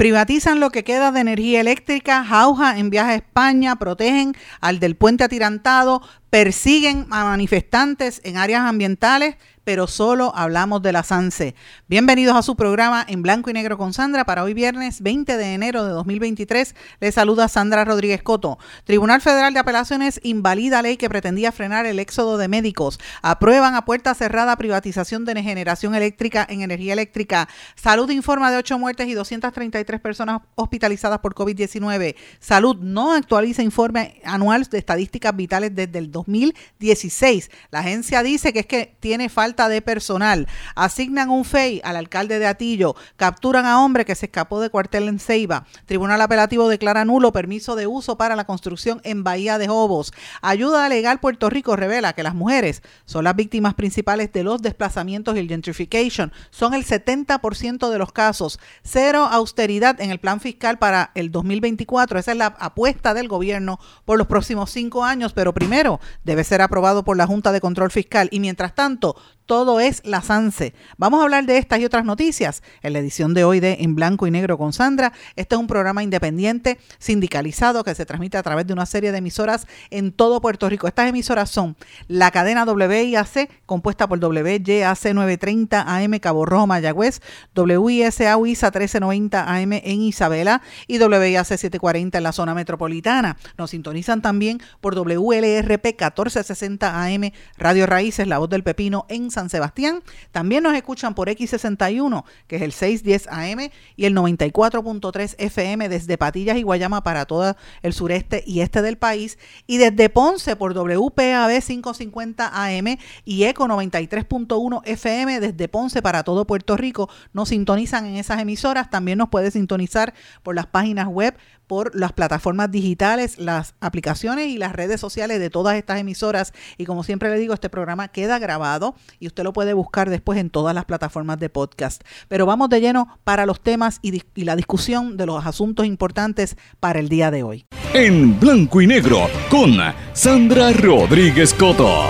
Privatizan lo que queda de energía eléctrica, jauja en viaje a España, protegen al del puente atirantado, persiguen a manifestantes en áreas ambientales, pero solo hablamos de la SANSE. Bienvenidos a su programa en blanco y negro con Sandra para hoy viernes 20 de enero de 2023. Les saluda Sandra Rodríguez Coto. Tribunal Federal de Apelaciones invalida ley que pretendía frenar el éxodo de médicos. Aprueban a puerta cerrada privatización de generación eléctrica en energía eléctrica. Salud informa de 8 muertes y 233 personas hospitalizadas por COVID-19. Salud no actualiza informe anual de estadísticas vitales desde el 2016. La agencia dice que es que tiene falta de personal. Asignan un FEI al alcalde de Atillo. Capturan a hombre que se escapó de cuartel en Ceiba. Tribunal Apelativo declara nulo permiso de uso para la construcción en Bahía de Jobos. Ayuda Legal Puerto Rico revela que las mujeres son las víctimas principales de los desplazamientos y el gentrification. Son el 70% de los casos. Cero austeridad en el plan fiscal para el 2024. Esa es la apuesta del gobierno por los próximos cinco años, pero primero debe ser aprobado por la Junta de Control Fiscal. Y mientras tanto, todo es la SANSE. Vamos a hablar de estas y otras noticias en la edición de hoy de En Blanco y Negro con Sandra. Este es un programa independiente, sindicalizado, que se transmite a través de una serie de emisoras en todo Puerto Rico. Estas emisoras son la cadena WIAC, compuesta por WYAC 930 AM Cabo Rojo, Mayagüez, WISA UISA 1390 AM en Isabela y WIAC 740 en la zona metropolitana. Nos sintonizan también por WLRP 1460 AM Radio Raíces, La Voz del Pepino en San San Sebastián. También nos escuchan por X61, que es el 610 AM, y el 94.3 FM desde Patillas y Guayama para todo el sureste y este del país. Y desde Ponce por WPAB 550 AM y ECO 93.1 FM desde Ponce para todo Puerto Rico. Nos sintonizan en esas emisoras. También nos puede sintonizar por las páginas web por las plataformas digitales, las aplicaciones y las redes sociales de todas estas emisoras. Y como siempre le digo, este programa queda grabado y usted lo puede buscar después en todas las plataformas de podcast. Pero vamos de lleno para los temas y, y la discusión de los asuntos importantes para el día de hoy. En blanco y negro con Sandra Rodríguez Coto.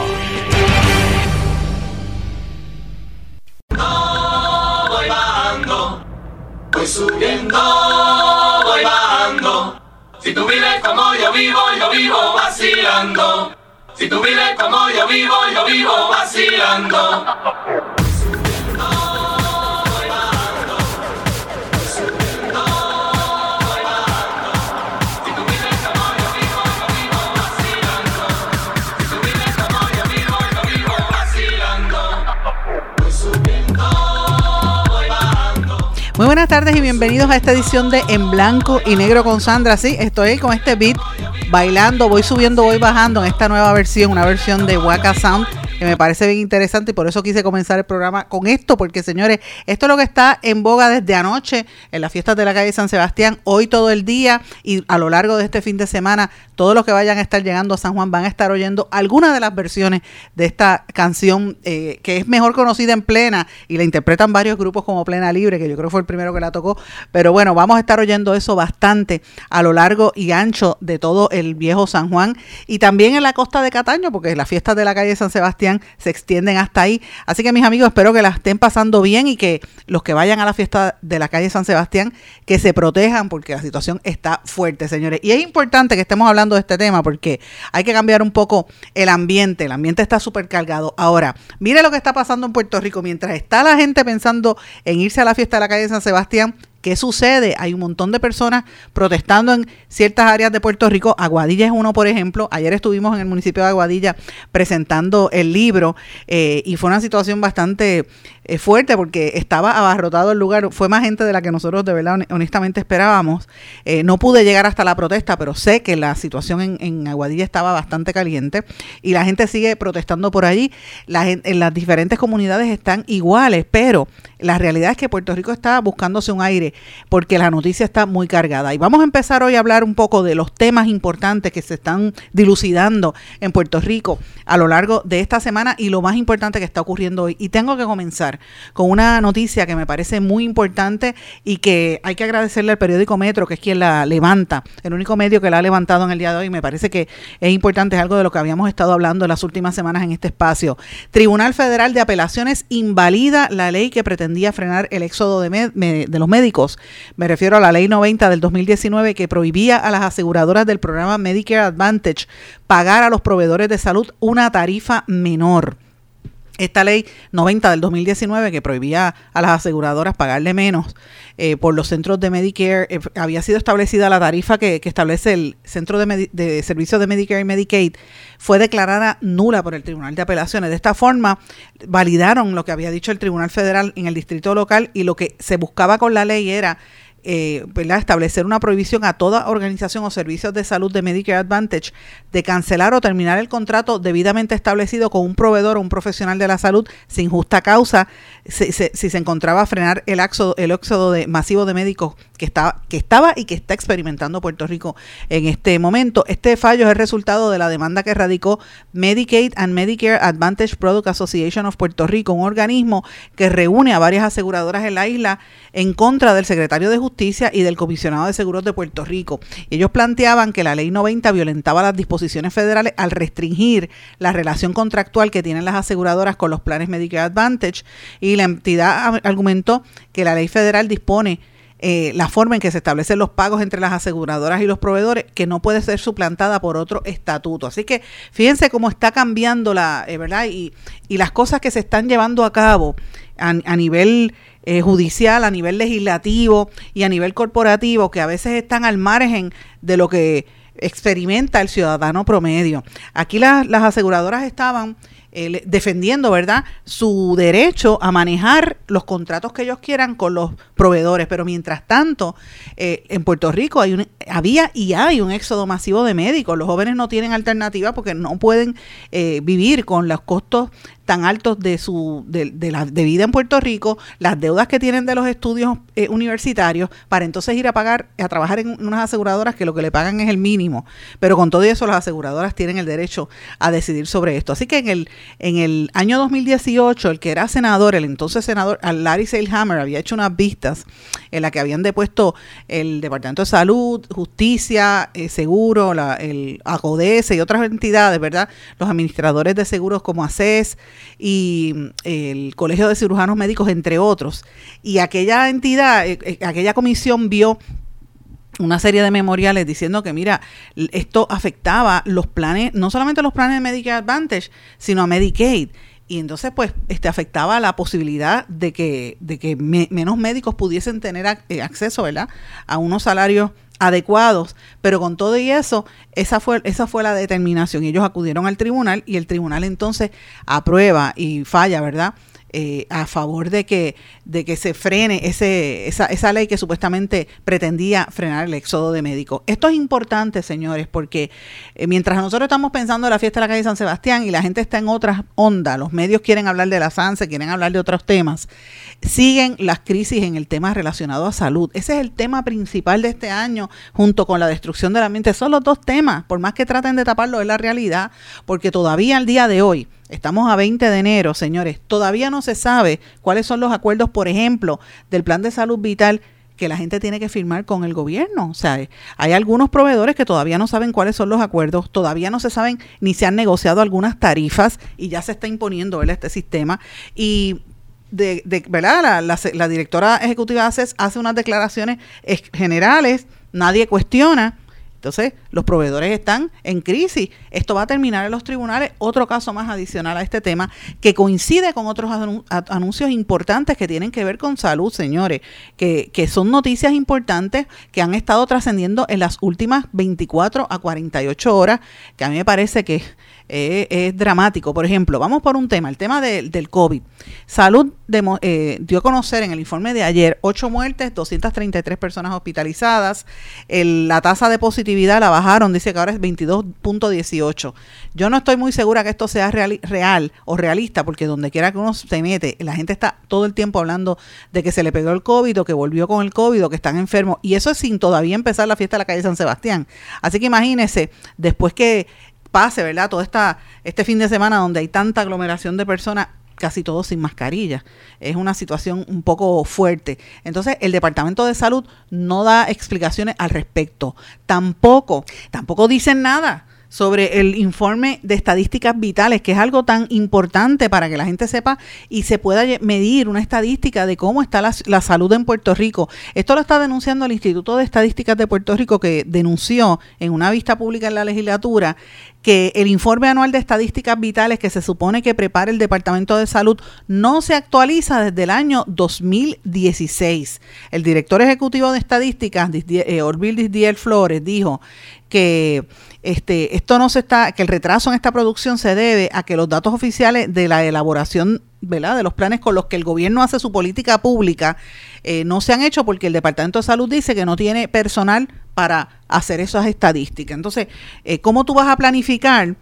voy bajando, voy subiendo. Si tú vives como yo vivo, yo vivo vacilando. Si tú vives como yo vivo, yo vivo vacilando. Muy buenas tardes y bienvenidos a esta edición de En Blanco y Negro con Sandra. Sí, estoy con este beat bailando, voy subiendo, voy bajando en esta nueva versión, una versión de Waka Sound que me parece bien interesante y por eso quise comenzar el programa con esto, porque señores, esto es lo que está en boga desde anoche en las fiestas de la calle San Sebastián, hoy todo el día y a lo largo de este fin de semana, todos los que vayan a estar llegando a San Juan van a estar oyendo algunas de las versiones de esta canción eh, que es mejor conocida en plena y la interpretan varios grupos como Plena Libre, que yo creo fue el primero que la tocó, pero bueno, vamos a estar oyendo eso bastante a lo largo y ancho de todo el viejo San Juan y también en la costa de Cataño, porque las fiestas de la calle San Sebastián se extienden hasta ahí. Así que mis amigos, espero que la estén pasando bien y que los que vayan a la fiesta de la calle San Sebastián, que se protejan porque la situación está fuerte, señores. Y es importante que estemos hablando de este tema porque hay que cambiar un poco el ambiente. El ambiente está súper cargado. Ahora, mire lo que está pasando en Puerto Rico. Mientras está la gente pensando en irse a la fiesta de la calle San Sebastián, ¿Qué sucede? Hay un montón de personas protestando en ciertas áreas de Puerto Rico. Aguadilla es uno, por ejemplo. Ayer estuvimos en el municipio de Aguadilla presentando el libro eh, y fue una situación bastante eh, fuerte porque estaba abarrotado el lugar. Fue más gente de la que nosotros de verdad honestamente esperábamos. Eh, no pude llegar hasta la protesta, pero sé que la situación en, Aguadilla estaba bastante caliente y la gente sigue protestando por allí. La en las diferentes comunidades están iguales, pero la realidad es que Puerto Rico está buscándose un aire porque la noticia está muy cargada. Y vamos a empezar hoy a hablar un poco de los temas importantes que se están dilucidando en Puerto Rico a lo largo de esta semana y lo más importante que está ocurriendo hoy. Y tengo que comenzar con una noticia que me parece muy importante y que hay que agradecerle al periódico Metro, que es quien la levanta, el único medio que la ha levantado en el día de hoy. Me parece que es importante, es algo de lo que habíamos estado hablando en las últimas semanas en este espacio. Tribunal Federal de Apelaciones invalida la ley que pretendía frenar el éxodo de, los médicos. Me refiero a la ley 90 del 2019 que prohibía a las aseguradoras del programa Medicare Advantage pagar a los proveedores de salud una tarifa menor esta ley 90 del 2019 que prohibía a las aseguradoras pagarle menos eh, por los centros de Medicare, eh, había sido establecida la tarifa que, establece el Centro de, de Servicios de Medicare y Medicaid, fue declarada nula por el Tribunal de Apelaciones. De esta forma, validaron lo que había dicho el Tribunal Federal en el distrito local y lo que se buscaba con la ley era eh, establecer una prohibición a toda organización o servicios de salud de Medicare Advantage de cancelar o terminar el contrato debidamente establecido con un proveedor o un profesional de la salud sin justa causa si, se encontraba frenar el éxodo, el éxodo masivo de médicos que estaba, que estaba y que está experimentando Puerto Rico en este momento. Este fallo es el resultado de la demanda que radicó Medicaid and Medicare Advantage Product Association of Puerto Rico, un organismo que reúne a varias aseguradoras en la isla en contra del secretario de Justicia y del comisionado de seguros de Puerto Rico. Ellos planteaban que la ley 90 violentaba las disposiciones federales al restringir la relación contractual que tienen las aseguradoras con los planes Medicare Advantage y la entidad argumentó que la ley federal dispone eh, la forma en que se establecen los pagos entre las aseguradoras y los proveedores, que no puede ser suplantada por otro estatuto. Así que fíjense cómo está cambiando la, eh, ¿verdad? Y, y, las cosas que se están llevando a cabo a, nivel eh, judicial, a nivel legislativo y a nivel corporativo, que a veces están al margen de lo que experimenta el ciudadano promedio. Aquí las aseguradoras estaban eh, defendiendo, ¿verdad?, su derecho a manejar los contratos que ellos quieran con los proveedores. Pero mientras tanto, eh, en Puerto Rico hay un, había y hay un éxodo masivo de médicos. Los jóvenes no tienen alternativa porque no pueden eh, vivir con los costos tan altos de su de, la de vida en Puerto Rico, las deudas que tienen de los estudios eh, universitarios, para entonces ir a pagar, a trabajar en unas aseguradoras que lo que le pagan es el mínimo. Pero con todo eso, las aseguradoras tienen el derecho a decidir sobre esto. Así que en el, en el año 2018, el que era senador, el entonces senador Larry Seilhammer, había hecho unas vistas en las que habían depuesto el Departamento de Salud, Justicia, eh, Seguro, la, el ACODES y otras entidades, ¿verdad? Los administradores de seguros como ACES, y el Colegio de Cirujanos Médicos, entre otros. Y aquella entidad, eh, eh, aquella comisión vio una serie de memoriales diciendo que, mira, esto afectaba los planes, no solamente los planes de Medicare Advantage, sino a Medicaid. Y entonces, pues, este afectaba la posibilidad de que, de que menos médicos pudiesen tener eh, acceso, ¿verdad?, a unos salarios adecuados, pero con todo y eso, esa fue, esa fue la determinación. Ellos acudieron al tribunal y el tribunal entonces aprueba y falla, ¿verdad? Eh, a favor de que, de que se frene ese, esa, esa ley que supuestamente pretendía frenar el éxodo de médicos. Esto es importante, señores, porque eh, mientras nosotros estamos pensando en la fiesta de la calle San Sebastián y la gente está en otras ondas, los medios quieren hablar de la SANSE, quieren hablar de otros temas, siguen las crisis en el tema relacionado a salud. Ese es el tema principal de este año, junto con la destrucción del ambiente. Son los dos temas, por más que traten de taparlo, es la realidad, porque todavía al día de hoy, Estamos a 20 de enero, señores. Todavía no se sabe cuáles son los acuerdos, por ejemplo, del plan de salud vital que la gente tiene que firmar con el gobierno. O sea, hay algunos proveedores que todavía no saben cuáles son los acuerdos, todavía no se saben ni se han negociado algunas tarifas y ya se está imponiendo este sistema. Y de, ¿verdad? La, directora ejecutiva hace unas declaraciones generales, nadie cuestiona Entonces, los proveedores están en crisis. Esto va a terminar en los tribunales. Otro caso más adicional a este tema que coincide con otros anuncios importantes que tienen que ver con salud, señores, que, que son noticias importantes que han estado trascendiendo en las últimas 24 a 48 horas, que a mí me parece que es dramático. Por ejemplo, vamos por un tema, el tema del COVID. Salud eh, dio a conocer en el informe de ayer 8 muertes, 233 personas hospitalizadas. la tasa de positividad la bajaron, dice que ahora es 22.18. Yo no estoy muy segura que esto sea real, real o realista, porque donde quiera que uno se mete, la gente está todo el tiempo hablando de que se le pegó el COVID o que volvió con el COVID o que están enfermos. Y eso es sin todavía empezar la fiesta de la calle San Sebastián. Así que imagínense, después que pase, ¿verdad? Todo esta, este fin de semana donde hay tanta aglomeración de personas, casi todos sin mascarilla. Es una situación un poco fuerte. Entonces, el Departamento de Salud no da explicaciones al respecto. Tampoco, tampoco dicen nada sobre el informe de estadísticas vitales, que es algo tan importante para que la gente sepa y se pueda medir una estadística de cómo está la, la, salud en Puerto Rico. Esto lo está denunciando el Instituto de Estadísticas de Puerto Rico, que denunció en una vista pública en la legislatura que el informe anual de estadísticas vitales que se supone que prepara el Departamento de Salud no se actualiza desde el año 2016. El director ejecutivo de estadísticas, eh, Orville Disdiel Flores, dijo que este, esto no se está, que el retraso en esta producción se debe a que los datos oficiales de la elaboración ¿verdad? de los planes con los que el gobierno hace su política pública eh, no se han hecho porque el Departamento de Salud dice que no tiene personal para hacer esas estadísticas. Entonces, eh, ¿cómo tú vas a planificar?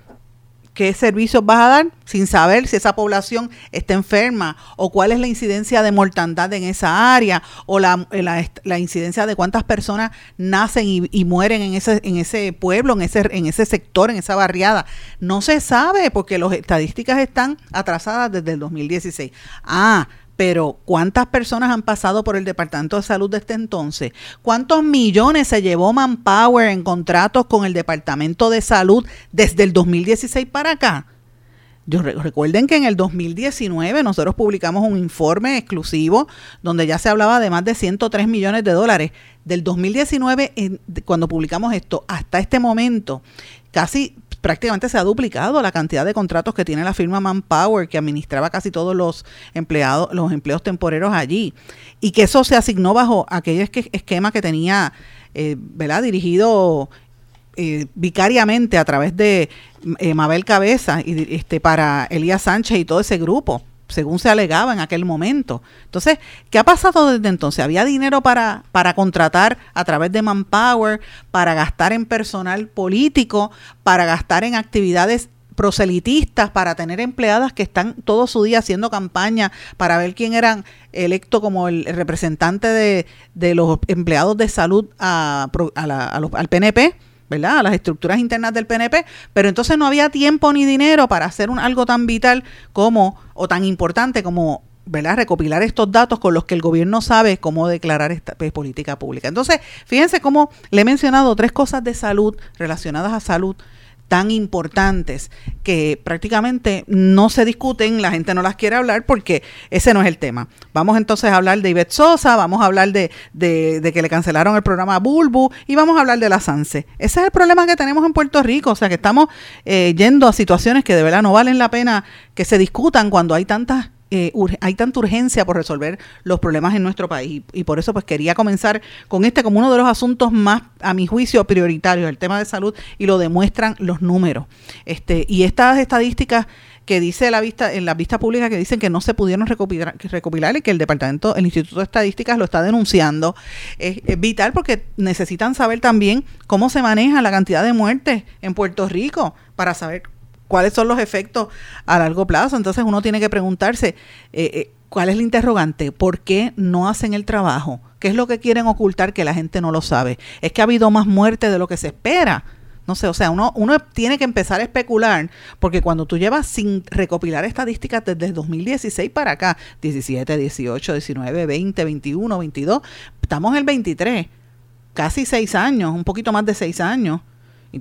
Qué servicios vas a dar sin saber si esa población está enferma o cuál es la incidencia de mortandad en esa área o la, la, incidencia de cuántas personas nacen y, mueren en ese, en ese pueblo, en ese, en ese sector, en esa barriada. No se sabe porque las estadísticas están atrasadas desde el 2016. Ah, pero ¿cuántas personas han pasado por el Departamento de Salud desde entonces? ¿Cuántos millones se llevó Manpower en contratos con el Departamento de Salud desde el 2016 para acá? Yo, recuerden que en el 2019 nosotros publicamos un informe exclusivo donde ya se hablaba de más de 103 millones de dólares. Del 2019, cuando publicamos esto, hasta este momento, casi prácticamente se ha duplicado la cantidad de contratos que tiene la firma Manpower, que administraba casi todos los empleados, los empleos temporeros allí, y que eso se asignó bajo aquel esquema que tenía, eh, ¿verdad? Dirigido eh, vicariamente a través de eh, Mabel Cabeza y este para Elías Sánchez y todo ese grupo según se alegaba en aquel momento. Entonces, ¿qué ha pasado desde entonces? ¿Había dinero para, para contratar a través de Manpower, para gastar en personal político, para gastar en actividades proselitistas, para tener empleadas que están todo su día haciendo campaña para ver quién eran electo como el representante de, de los empleados de salud a, al PNP? ¿Verdad? A las estructuras internas del PNP, pero entonces no había tiempo ni dinero para hacer un, algo tan vital como, o tan importante como ¿verdad? recopilar estos datos con los que el gobierno sabe cómo declarar esta pues, política pública. Entonces, fíjense cómo le he mencionado tres cosas de salud relacionadas a salud tan importantes que prácticamente no se discuten, la gente no las quiere hablar porque ese no es el tema. Vamos entonces a hablar de Ivette Sosa, vamos a hablar de, de, que le cancelaron el programa Bulbu y vamos a hablar de la SANSE. Ese es el problema que tenemos en Puerto Rico, o sea que estamos eh, yendo a situaciones que de verdad no valen la pena que se discutan cuando hay tantas eh, hay tanta urgencia por resolver los problemas en nuestro país. Y, por eso pues quería comenzar con este como uno de los asuntos más a mi juicio prioritarios el tema de salud y lo demuestran los números. Este y estas estadísticas que dice la vista en la vista pública que dicen que no se pudieron recopilar, recopilar y que el departamento el Instituto de Estadísticas lo está denunciando es, es vital porque necesitan saber también cómo se maneja la cantidad de muertes en Puerto Rico para saber cuáles son los efectos a largo plazo. Entonces uno tiene que preguntarse, eh, eh, ¿cuál es el interrogante? ¿Por qué no hacen el trabajo? ¿Qué es lo que quieren ocultar que la gente no lo sabe? Es que ha habido más muerte de lo que se espera. No sé, o sea, uno, uno tiene que empezar a especular, porque cuando tú llevas sin recopilar estadísticas desde el 2016 para acá, 17, 18, 19, 20, 21, 22, estamos en el 23, casi seis años, un poquito más de seis años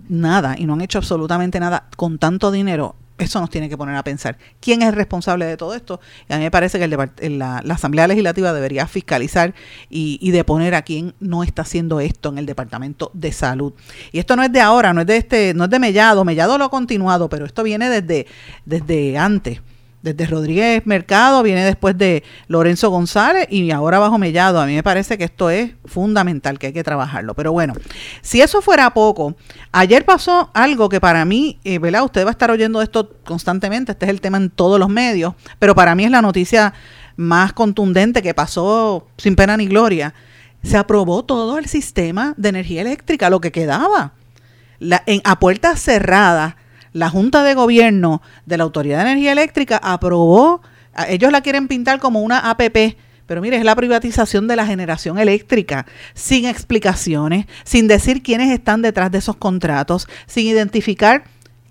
nada y no han hecho absolutamente nada con tanto dinero eso nos tiene que poner a pensar. ¿Quién es el responsable de todo esto? Y a mí me parece que la, Asamblea Legislativa debería fiscalizar y, y deponer a quien no está haciendo esto en el Departamento de Salud. Y esto no es de ahora, no es de este, no es de Mellado, Mellado lo ha continuado, pero esto viene desde, desde antes desde Rodríguez Mercado, viene después de Lorenzo González y ahora bajo Mellado. A mí me parece que esto es fundamental, que hay que trabajarlo. Pero bueno, si eso fuera poco, ayer pasó algo que para mí, eh, ¿verdad? Usted va a estar oyendo esto constantemente, este es el tema en todos los medios, pero para mí es la noticia más contundente que pasó sin pena ni gloria. Se aprobó todo el sistema de energía eléctrica, lo que quedaba. En, a puertas cerradas la Junta de Gobierno de la Autoridad de Energía Eléctrica aprobó, ellos la quieren pintar como una APP, pero mire, es la privatización de la generación eléctrica, sin explicaciones, sin decir quiénes están detrás de esos contratos, sin identificar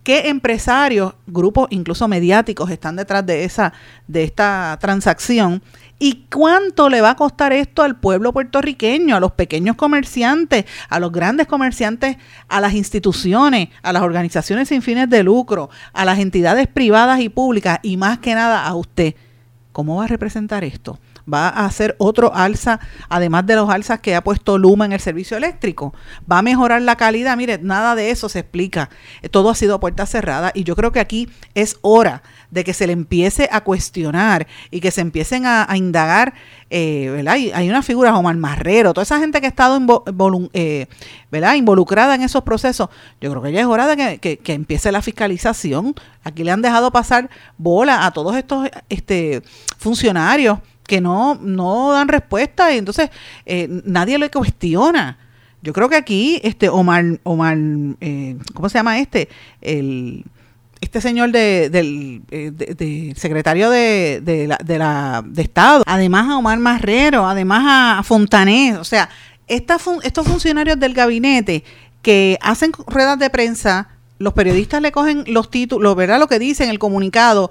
qué empresarios, grupos incluso mediáticos están detrás de esa de esta transacción ¿Y cuánto le va a costar esto al pueblo puertorriqueño, a los pequeños comerciantes, a los grandes comerciantes, a las instituciones, a las organizaciones sin fines de lucro, a las entidades privadas y públicas y más que nada a usted? ¿Cómo va a representar esto? Va a hacer otro alza, además de los alzas que ha puesto Luma en el servicio eléctrico. Va a mejorar la calidad. Mire, nada de eso se explica. Todo ha sido puerta cerrada y yo creo que aquí es hora de que se le empiece a cuestionar y que se empiecen a, indagar, eh, ¿verdad? Hay, una figura, Omar Marrero, toda esa gente que ha estado eh, involucrada en esos procesos, yo creo que ya es hora de que, empiece la fiscalización. Aquí le han dejado pasar bola a todos estos este, funcionarios que no, no dan respuesta y entonces eh, nadie le cuestiona. Yo creo que aquí, este Omar, Omar eh, ¿cómo se llama este? El este señor de, del eh, secretario de, de, la, de, Estado, además a Omar Marrero, además a Fontanés, o sea, estos funcionarios del gabinete que hacen ruedas de prensa, los periodistas le cogen los títulos, ¿verdad? Lo que dicen, el comunicado,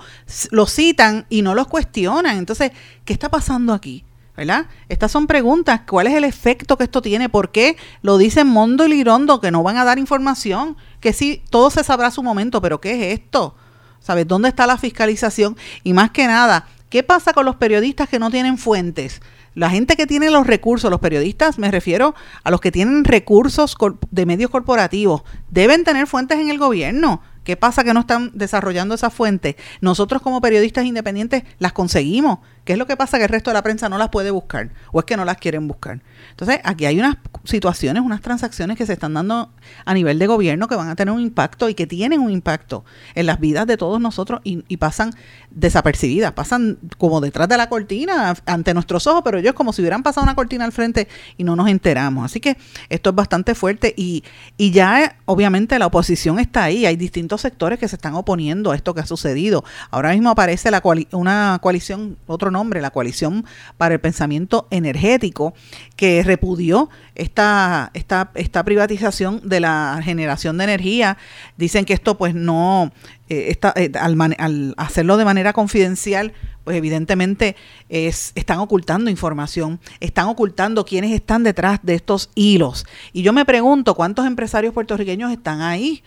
lo citan y no los cuestionan. Entonces, ¿qué está pasando aquí? ¿verdad? Estas son preguntas. ¿Cuál es el efecto que esto tiene? ¿Por qué lo dicen Mondo y Lirondo que no van a dar información? Que sí, todo se sabrá a su momento, pero ¿qué es esto? ¿Sabes? ¿Dónde está la fiscalización? Y más que nada, ¿qué pasa con los periodistas que no tienen fuentes? La gente que tiene los recursos, los periodistas, me refiero a los que tienen recursos de medios corporativos, deben tener fuentes en el gobierno. ¿Qué pasa que no están desarrollando esas fuentes? Nosotros como periodistas independientes las conseguimos. ¿Qué es lo que pasa? Que el resto de la prensa no las puede buscar o es que no las quieren buscar. Entonces, aquí hay unas situaciones, unas transacciones que se están dando a nivel de gobierno que van a tener un impacto y que tienen un impacto en las vidas de todos nosotros y, pasan desapercibidas, pasan como detrás de la cortina ante nuestros ojos, pero ellos como si hubieran pasado una cortina al frente y no nos enteramos. Así que esto es bastante fuerte y, y ya obviamente la oposición está ahí, hay distintos sectores que se están oponiendo a esto que ha sucedido. Ahora mismo aparece la una coalición, otro nombre, la coalición para el pensamiento energético, que repudió esta, esta, esta privatización de la generación de energía. Dicen que esto pues no, eh, eh, al, hacerlo de manera confidencial, pues evidentemente es, están ocultando información, están ocultando quiénes están detrás de estos hilos. Y yo me pregunto cuántos empresarios puertorriqueños están ahí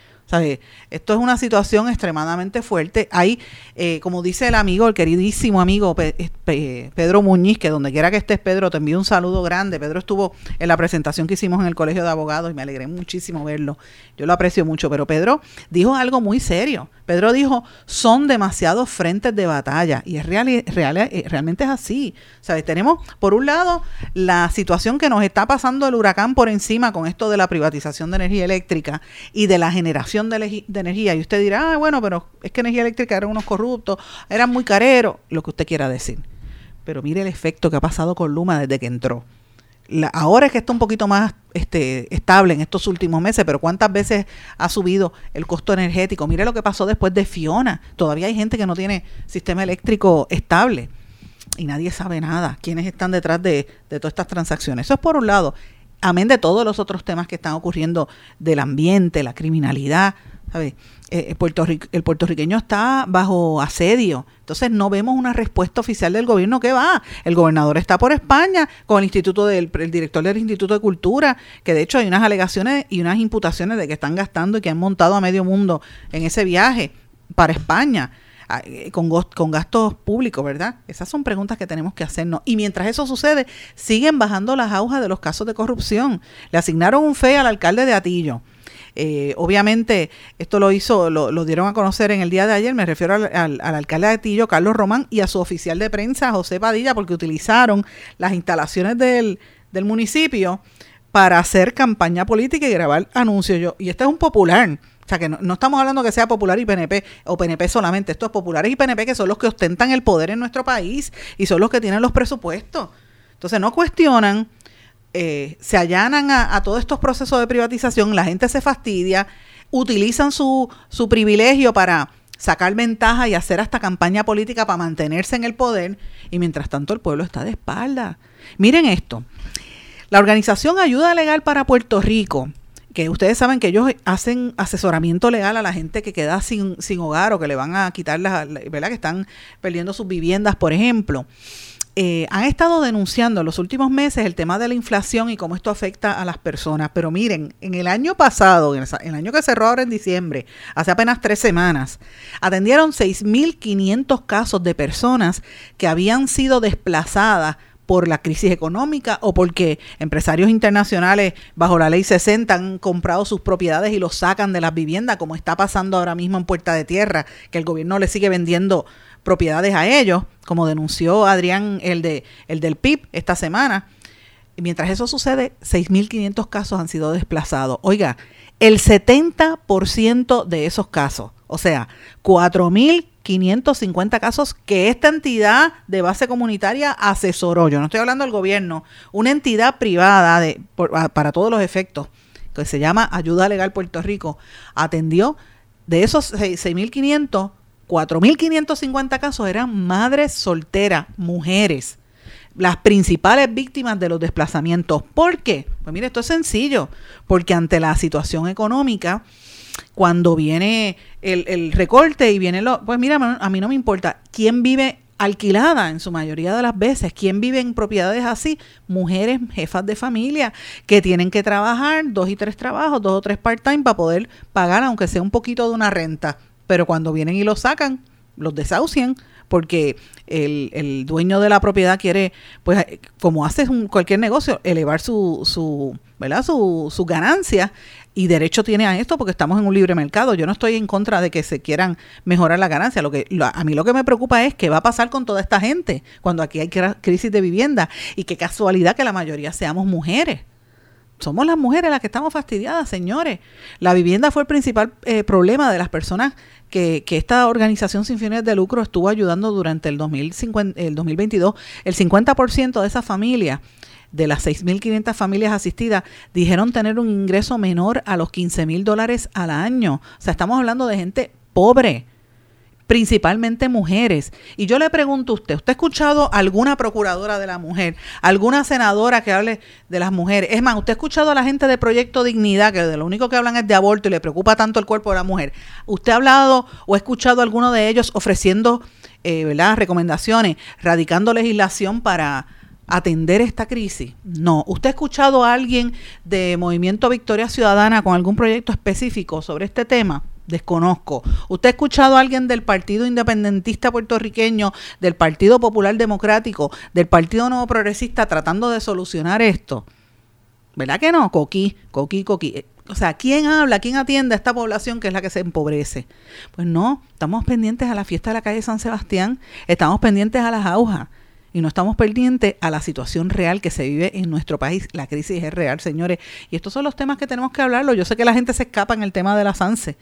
esto es una situación extremadamente fuerte. Hay, eh, como dice el amigo, el queridísimo amigo Pedro Muñiz, que donde quiera que estés, Pedro, te envío un saludo grande. Pedro estuvo en la presentación que hicimos en el Colegio de Abogados y me alegré muchísimo verlo. Yo lo aprecio mucho, pero Pedro dijo algo muy serio. Pedro dijo, son demasiados frentes de batalla y es real, eh, realmente es así. ¿Sabes? Tenemos, por un lado, la situación que nos está pasando el huracán por encima con esto de la privatización de energía eléctrica y de la generación de, energía. Y usted dirá, ah, bueno, pero es que energía eléctrica eran unos corruptos, eran muy careros, lo que usted quiera decir. Pero mire el efecto que ha pasado con Luma desde que entró ahora es que está un poquito más este, estable en estos últimos meses, pero ¿cuántas veces ha subido el costo energético? Mire lo que pasó después de Fiona. Todavía hay gente que no tiene sistema eléctrico estable y nadie sabe nada. ¿Quiénes están detrás de, de todas estas transacciones? Eso es por un lado. Amén de todos los otros temas que están ocurriendo del ambiente, la criminalidad, ¿sabes? Eh, el puertorriqueño está bajo asedio. Entonces no vemos una respuesta oficial del gobierno que va. El gobernador está por España con el instituto del el director del Instituto de Cultura, que de hecho hay unas alegaciones y unas imputaciones de que están gastando y que han montado a medio mundo en ese viaje. para España. Eh, con, con gastos públicos, ¿verdad? Esas son preguntas que tenemos que hacernos. Y mientras eso sucede, siguen bajando las aujas de los casos de corrupción. Le asignaron un FE al alcalde de Atillo. Eh, obviamente, esto lo hizo, lo, dieron a conocer en el día de ayer, me refiero al, alcalde de Atillo, Carlos Román, y a su oficial de prensa, José Padilla, porque utilizaron las instalaciones del, del municipio para hacer campaña política y grabar anuncios. Yo, y este es un popular. O sea, que no, estamos hablando que sea popular y PNP o PNP solamente. Estos populares y PNP que son los que ostentan el poder en nuestro país y son los que tienen los presupuestos. Entonces no cuestionan, eh, se allanan a, todos estos procesos de privatización, la gente se fastidia, utilizan su, su privilegio para sacar ventaja y hacer hasta campaña política para mantenerse en el poder y mientras tanto el pueblo está de espalda. Miren esto. La organización Ayuda Legal para Puerto Rico que ustedes saben que ellos hacen asesoramiento legal a la gente que queda sin, sin hogar o que le van a quitar las, ¿verdad? Que están perdiendo sus viviendas, por ejemplo. Eh, han estado denunciando en los últimos meses el tema de la inflación y cómo esto afecta a las personas. Pero miren, en el año pasado, en el año que cerró ahora en diciembre, hace apenas tres semanas, atendieron 6.500 casos de personas que habían sido desplazadas por la crisis económica o porque empresarios internacionales bajo la ley 60 han comprado sus propiedades y los sacan de las viviendas, como está pasando ahora mismo en Puerta de Tierra, que el gobierno le sigue vendiendo propiedades a ellos, como denunció Adrián, el, de, el del PIB, esta semana. Y mientras eso sucede, 6.500 casos han sido desplazados. Oiga, el 70% de esos casos, o sea, 4.000 550 casos que esta entidad de base comunitaria asesoró. Yo no estoy hablando del gobierno, una entidad privada para todos los efectos, que se llama Ayuda Legal Puerto Rico, atendió de esos 6.500, 4.550 casos eran madres solteras, mujeres las principales víctimas de los desplazamientos. ¿Por qué? Pues mire, esto es sencillo, porque ante la situación económica, cuando viene el, recorte y viene lo, pues mira, a mí no me importa quién vive alquilada en su mayoría de las veces. ¿Quién vive en propiedades así? Mujeres, jefas de familia, que tienen que trabajar dos y tres trabajos, dos o tres part-time para poder pagar, aunque sea un poquito de una renta. Pero cuando vienen y lo sacan, los desahucian porque el, el dueño de la propiedad quiere, pues como hace cualquier negocio, elevar su, su, ¿verdad? Su, su ganancia y derecho tiene a esto porque estamos en un libre mercado. Yo no estoy en contra de que se quieran mejorar la ganancia. Lo que a mí lo que me preocupa es qué va a pasar con toda esta gente cuando aquí hay crisis de vivienda y qué casualidad que la mayoría seamos mujeres. Somos las mujeres las que estamos fastidiadas, señores. La vivienda fue el principal eh, problema de las personas que, que, esta organización sin fines de lucro estuvo ayudando durante el, 2050, el 2022. El 50% de esas familias de las 6.500 familias asistidas dijeron tener un ingreso menor a los 15 mil dólares al año. O sea, estamos hablando de gente pobre, principalmente mujeres. Y yo le pregunto a usted, ¿usted ha escuchado alguna procuradora de la mujer, alguna senadora que hable de las mujeres? Es más, ¿usted ha escuchado a la gente de Proyecto Dignidad, que de lo único que hablan es de aborto y le preocupa tanto el cuerpo de la mujer? ¿Usted ha hablado o ha escuchado a alguno de ellos ofreciendo eh, ¿verdad? recomendaciones, radicando legislación para atender esta crisis? No. ¿Usted ha escuchado a alguien de Movimiento Victoria Ciudadana con algún proyecto específico sobre este tema? Desconozco. ¿Usted ha escuchado a alguien del Partido Independentista Puertorriqueño, del Partido Popular Democrático, del Partido Nuevo Progresista tratando de solucionar esto? ¿Verdad que no? Coquí, coquí, coquí. O sea, ¿quién habla? ¿Quién atiende a esta población que es la que se empobrece? Pues no, estamos pendientes a la fiesta de la calle San Sebastián, estamos pendientes a las aujas y no estamos pendientes a la situación real que se vive en nuestro país. La crisis es real, señores. Y estos son los temas que tenemos que hablarlo. Yo sé que la gente se escapa en el tema de la SANSE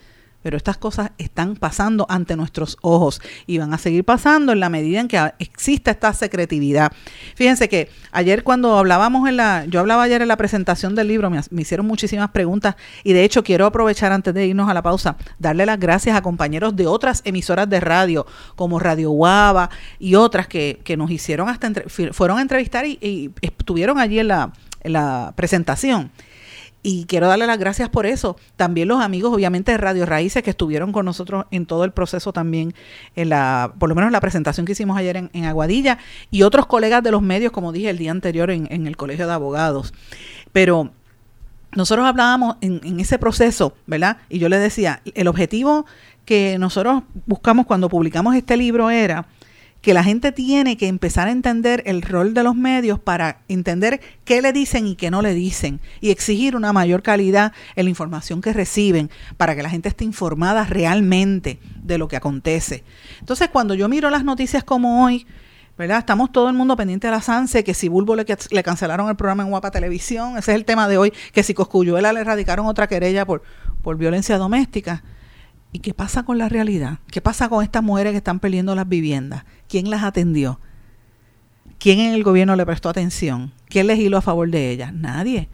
pero estas cosas están pasando ante nuestros ojos y van a seguir pasando en la medida en que exista esta secretividad. Fíjense que ayer cuando hablábamos en la, yo hablaba ayer en la presentación del libro, me, hicieron muchísimas preguntas y de hecho quiero aprovechar antes de irnos a la pausa, darle las gracias a compañeros de otras emisoras de radio como Radio Guava y otras que, nos hicieron hasta, fueron a entrevistar y, estuvieron allí en la, en la presentación y quiero darle las gracias por eso. También los amigos, obviamente, de Radio Raíces que estuvieron con nosotros en todo el proceso también, en la, por lo menos en la presentación que hicimos ayer en, Aguadilla, y otros colegas de los medios, como dije el día anterior en, en el Colegio de Abogados. Pero nosotros hablábamos en, en, ese proceso, ¿verdad? Y yo les decía, el objetivo que nosotros buscamos cuando publicamos este libro era que la gente tiene que empezar a entender el rol de los medios para entender qué le dicen y qué no le dicen y exigir una mayor calidad en la información que reciben para que la gente esté informada realmente de lo que acontece. Entonces, cuando yo miro las noticias como hoy, ¿verdad? Estamos todo el mundo pendiente de la SANSE, que si Bulbo le, cancelaron el programa en Guapa Televisión, ese es el tema de hoy, que si Coscuyuela le erradicaron otra querella por, por violencia doméstica. ¿Y qué pasa con la realidad? ¿Qué pasa con estas mujeres que están perdiendo las viviendas? ¿Quién las atendió? ¿Quién en el gobierno le prestó atención? ¿Quién legisló a favor de ellas? Nadie.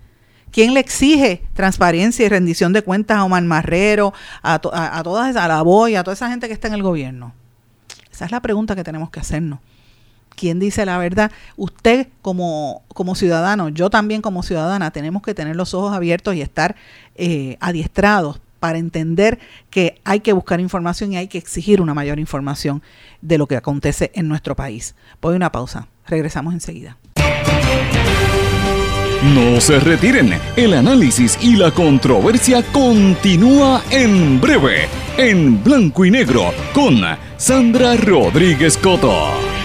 ¿Quién le exige transparencia y rendición de cuentas a Omar Marrero, a, a, todas, a la BOY, a toda esa gente que está en el gobierno? Esa es la pregunta que tenemos que hacernos. ¿Quién dice la verdad? Usted como, como ciudadano, yo también como ciudadana, tenemos que tener los ojos abiertos y estar eh, adiestrados para entender que hay que buscar información y hay que exigir una mayor información de lo que acontece en nuestro país. Voy a una pausa. Regresamos enseguida. No se retiren, el análisis y la controversia continúa en breve, en blanco y negro, con Sandra Rodríguez Coto.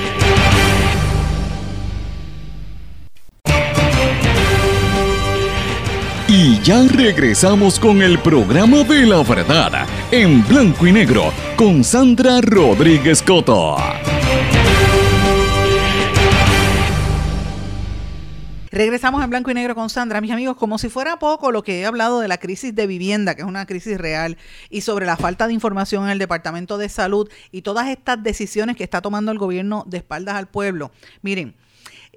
Y ya regresamos con el programa de la verdad, en blanco y negro, con Sandra Rodríguez Coto. Regresamos en blanco y negro con Sandra. Mis amigos, como si fuera poco lo que he hablado de la crisis de vivienda, que es una crisis real, y sobre la falta de información en el Departamento de Salud y todas estas decisiones que está tomando el gobierno de espaldas al pueblo. Miren,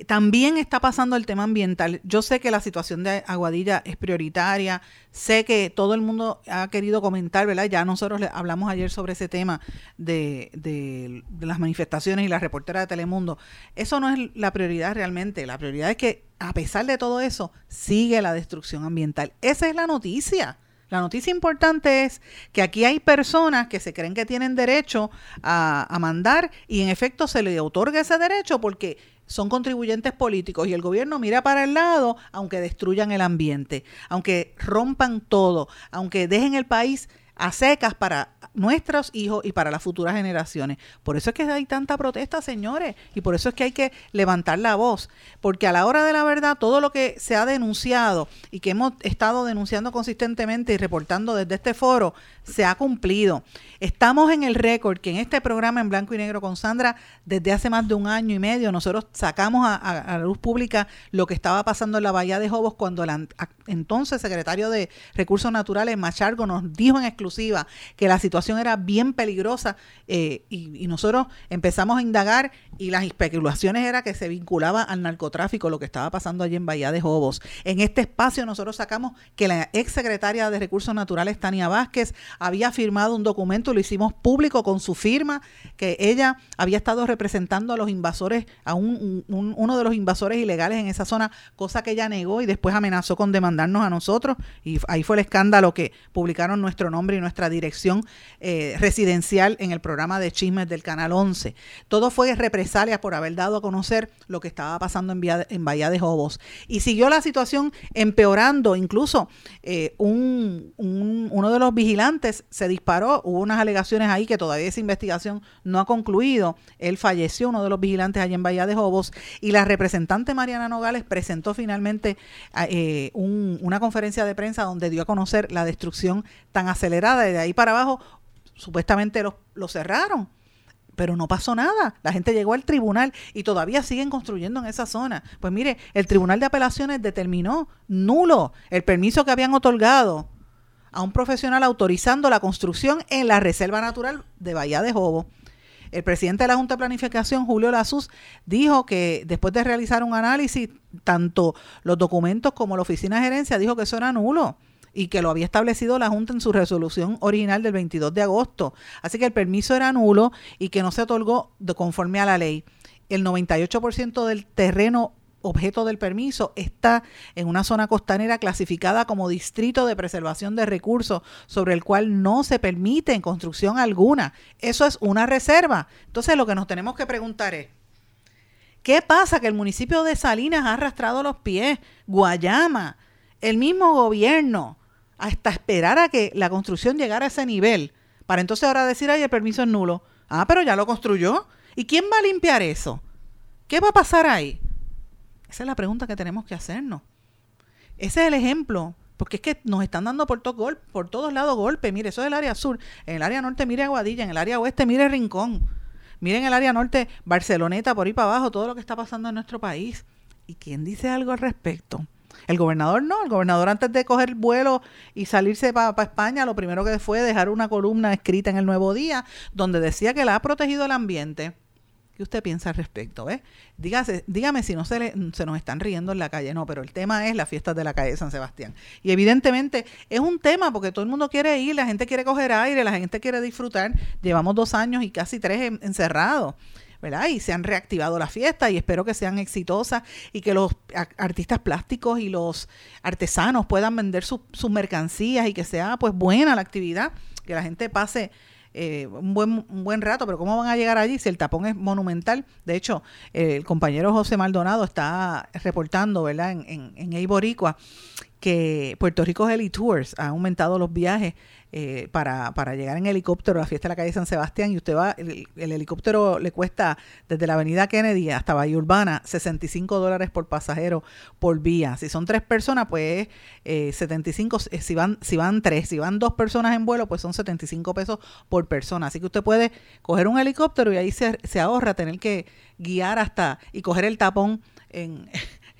también está pasando el tema ambiental. Yo sé que la situación de Aguadilla es prioritaria, sé que todo el mundo ha querido comentar, ¿verdad? Ya nosotros hablamos ayer sobre ese tema de, de, las manifestaciones y la reportera de Telemundo. Eso no es la prioridad realmente. La prioridad es que a pesar de todo eso, sigue la destrucción ambiental. Esa es la noticia. La noticia importante es que aquí hay personas que se creen que tienen derecho a, a mandar y en efecto se les otorga ese derecho porque son contribuyentes políticos y el gobierno mira para el lado aunque destruyan el ambiente, aunque rompan todo, aunque dejen el país a secas para nuestros hijos y para las futuras generaciones. Por eso es que hay tanta protesta, señores, y por eso es que hay que levantar la voz, porque a la hora de la verdad, todo lo que se ha denunciado y que hemos estado denunciando consistentemente y reportando desde este foro, se ha cumplido. Estamos en el récord que en este programa en blanco y negro con Sandra, desde hace más de un año y medio, nosotros sacamos a, la luz pública lo que estaba pasando en la Bahía de Jobos cuando el entonces secretario de Recursos Naturales, Machargo, nos dijo en exclusiva que la situación era bien peligrosa eh, y, nosotros empezamos a indagar y las especulaciones era que se vinculaba al narcotráfico lo que estaba pasando allí en Bahía de Jobos. En este espacio nosotros sacamos que la ex secretaria de Recursos Naturales, Tania Vázquez, había firmado un documento, lo hicimos público con su firma, que ella había estado representando a los invasores, a un, uno de los invasores ilegales en esa zona, cosa que ella negó y después amenazó con demandarnos a nosotros. Y ahí fue el escándalo que publicaron nuestro nombre y nuestra dirección eh, residencial en el programa de chismes del Canal 11. Todo fue represalia por haber dado a conocer lo que estaba pasando en, en Bahía de Jobos. Y siguió la situación empeorando, incluso eh, un, uno de los vigilantes se disparó, hubo unas alegaciones ahí que todavía esa investigación no ha concluido. Él falleció, uno de los vigilantes allá en Bahía de Jobos, y la representante Mariana Nogales presentó finalmente eh, una conferencia de prensa donde dio a conocer la destrucción tan acelerada. Y de ahí para abajo, supuestamente lo, lo cerraron pero no pasó nada. La gente llegó al tribunal y todavía siguen construyendo en esa zona. Pues mire, el Tribunal de Apelaciones determinó nulo el permiso que habían otorgado a un profesional autorizando la construcción en la Reserva Natural de Bahía de Jobo. El presidente de la Junta de Planificación, Julio Lazus, dijo que después de realizar un análisis, tanto los documentos como la oficina de gerencia dijo que eso era nulo y que lo había establecido la Junta en su resolución original del 22 de agosto. Así que el permiso era nulo y que no se otorgó de conforme a la ley. El 98% del terreno objeto del permiso está en una zona costanera clasificada como distrito de preservación de recursos sobre el cual no se permite construcción alguna. Eso es una reserva. Entonces lo que nos tenemos que preguntar es, ¿qué pasa que el municipio de Salinas ha arrastrado los pies? Guayama, el mismo gobierno, hasta esperar a que la construcción llegara a ese nivel para entonces ahora decir, ay, el permiso es nulo. Ah, pero ya lo construyó. ¿Y quién va a limpiar eso? ¿Qué va a pasar ahí? Esa es la pregunta que tenemos que hacernos. Ese es el ejemplo, porque es que nos están dando por, todo por todos lados golpes. Mire, eso es el área sur. En el área norte, mire Aguadilla. En el área oeste, mire Rincón. Miren el área norte, Barceloneta, por ahí para abajo, todo lo que está pasando en nuestro país. ¿Y quién dice algo al respecto? El gobernador no, el gobernador antes de coger vuelo y salirse para España, lo primero que fue dejar una columna escrita en el Nuevo Día donde decía que la ha protegido el ambiente. ¿Qué usted piensa al respecto? Eh? Dígase, dígame si no se, se nos están riendo en la calle. No, pero el tema es las fiestas de la calle de San Sebastián. Y evidentemente es un tema porque todo el mundo quiere ir, la gente quiere coger aire, la gente quiere disfrutar. Llevamos dos años y casi tres encerrados. Y se han reactivado las fiestas y espero que sean exitosas y que los artistas plásticos y los artesanos puedan vender sus mercancías y que sea pues buena la actividad, que la gente pase eh, un, buen, un buen rato, pero ¿cómo van a llegar allí si el tapón es monumental? De hecho, el compañero José Maldonado está reportando, ¿verdad? En, en, en Eiboricua que Puerto Rico Heli Tours ha aumentado los viajes eh, para, para, llegar en helicóptero a la fiesta de la calle San Sebastián y usted va, el, helicóptero le cuesta desde la avenida Kennedy hasta Bahía Urbana 65 dólares por pasajero por vía. Si son tres personas, pues eh, 75, eh, si van, si van tres, si van dos personas en vuelo, pues son 75 pesos por persona. Así que usted puede coger un helicóptero y ahí se, se ahorra tener que guiar hasta y coger el tapón en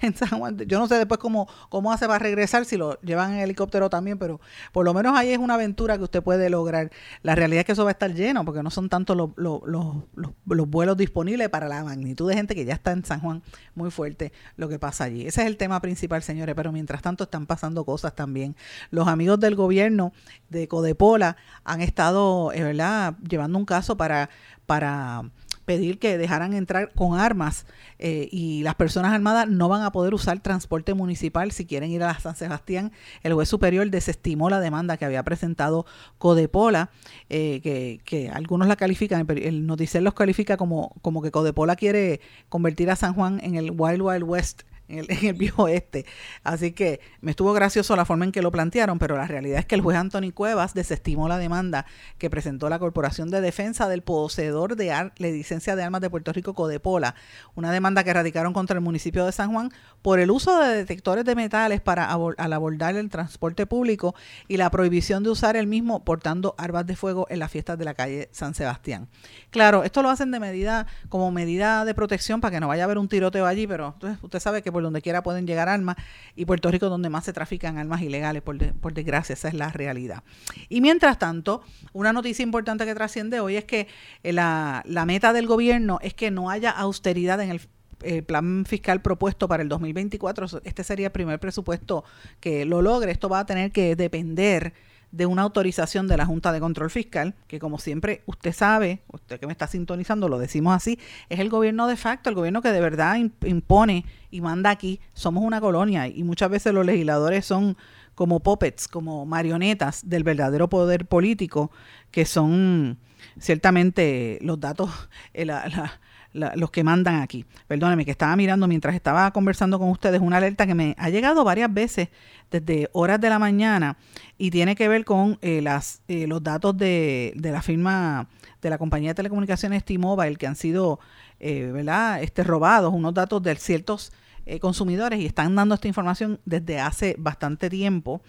en San Juan. Yo no sé después cómo, cómo hace para regresar, si lo llevan en helicóptero también, pero por lo menos ahí es una aventura que usted puede lograr. La realidad es que eso va a estar lleno, porque no son tantos los, los, los, vuelos disponibles para la magnitud de gente que ya está en San Juan muy fuerte lo que pasa allí. Ese es el tema principal, señores, pero mientras tanto están pasando cosas también. Los amigos del gobierno de Codepola han estado, eh, ¿verdad?, llevando un caso para, para pedir que dejaran entrar con armas eh, y las personas armadas no van a poder usar transporte municipal si quieren ir a San Sebastián. El juez superior desestimó la demanda que había presentado Codepola, eh, que, que, algunos la califican, el noticiero los califica como, como que Codepola quiere convertir a San Juan en el Wild Wild West en el, viejo oeste. Así que me estuvo gracioso la forma en que lo plantearon, pero la realidad es que el juez Anthony Cuevas desestimó la demanda que presentó la Corporación de Defensa del Poseedor de la Licencia de Armas de Puerto Rico, Codepola, una demanda que radicaron contra el municipio de San Juan por el uso de detectores de metales para al abordar el transporte público y la prohibición de usar el mismo portando armas de fuego en las fiestas de la calle San Sebastián. Claro, esto lo hacen de medida como medida de protección para que no vaya a haber un tiroteo allí, pero usted sabe que por donde quiera pueden llegar armas y Puerto Rico donde más se trafican armas ilegales, por, desgracia, esa es la realidad. Y mientras tanto, una noticia importante que trasciende hoy es que eh, la, meta del gobierno es que no haya austeridad en el el plan fiscal propuesto para el 2024, este sería el primer presupuesto que lo logre. Esto va a tener que depender de una autorización de la Junta de Control Fiscal, que como siempre usted sabe, usted que me está sintonizando, lo decimos así, es el gobierno de facto, el gobierno que de verdad impone y manda aquí. Somos una colonia y muchas veces los legisladores son como puppets, como marionetas del verdadero poder político, que son ciertamente los datos, eh, la, los que mandan aquí. Perdóneme, que estaba mirando mientras estaba conversando con ustedes una alerta que me ha llegado varias veces desde horas de la mañana y tiene que ver con eh, las, eh, los datos de, de, la firma de la compañía de telecomunicaciones T-Mobile que han sido eh, ¿verdad? Este, robados, unos datos de ciertos consumidores y están dando esta información desde hace bastante tiempo.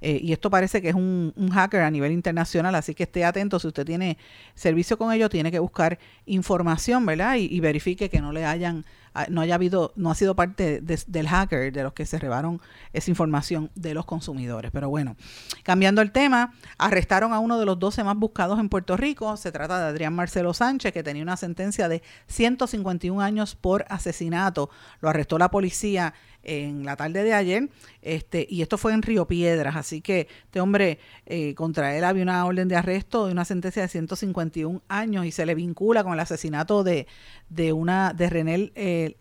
y esto parece que es un, hacker a nivel internacional, así que esté atento. Si usted tiene servicio con ellos, tiene que buscar información, ¿verdad? Y verifique que no le hayan no haya habido, no ha sido parte del hacker de los que se rebaron esa información de los consumidores. Pero bueno, cambiando el tema, arrestaron a uno de los 12 más buscados en Puerto Rico. Se trata de Adrián Marcelo Sánchez, que tenía una sentencia de 151 años por asesinato. Lo arrestó la policía en la tarde de ayer, este, y esto fue en Río Piedras, así que este hombre, eh, contra él había una orden de arresto de una sentencia de 151 años y se le vincula con el asesinato de, de una, de René, eh,